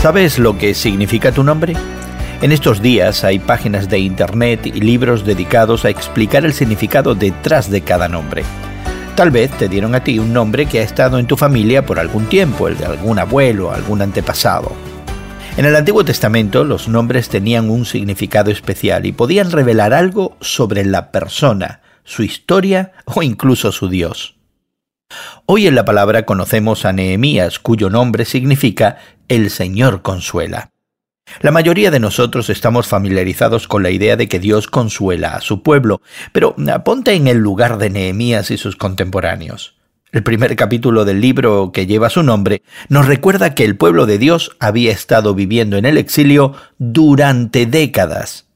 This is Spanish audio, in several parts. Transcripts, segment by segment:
¿Sabes lo que significa tu nombre? En estos días hay páginas de internet y libros dedicados a explicar el significado detrás de cada nombre. Tal vez te dieron a ti un nombre que ha estado en tu familia por algún tiempo, el de algún abuelo, algún antepasado. En el Antiguo Testamento los nombres tenían un significado especial y podían revelar algo sobre la persona, su historia o incluso su Dios. Hoy en la palabra conocemos a Nehemías, cuyo nombre significa el Señor consuela. La mayoría de nosotros estamos familiarizados con la idea de que Dios consuela a su pueblo, pero ponte en el lugar de Nehemías y sus contemporáneos. El primer capítulo del libro que lleva su nombre nos recuerda que el pueblo de Dios había estado viviendo en el exilio durante décadas.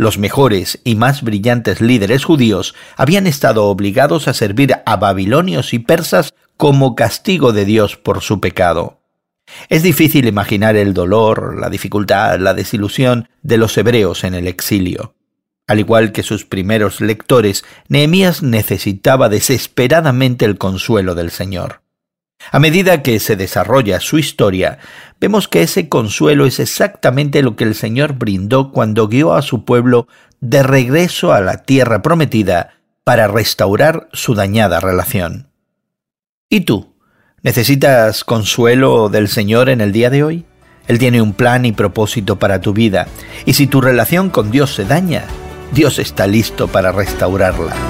Los mejores y más brillantes líderes judíos habían estado obligados a servir a babilonios y persas como castigo de Dios por su pecado. Es difícil imaginar el dolor, la dificultad, la desilusión de los hebreos en el exilio. Al igual que sus primeros lectores, Nehemías necesitaba desesperadamente el consuelo del Señor. A medida que se desarrolla su historia, vemos que ese consuelo es exactamente lo que el Señor brindó cuando guió a su pueblo de regreso a la tierra prometida para restaurar su dañada relación. ¿Y tú? ¿Necesitas consuelo del Señor en el día de hoy? Él tiene un plan y propósito para tu vida, y si tu relación con Dios se daña, Dios está listo para restaurarla.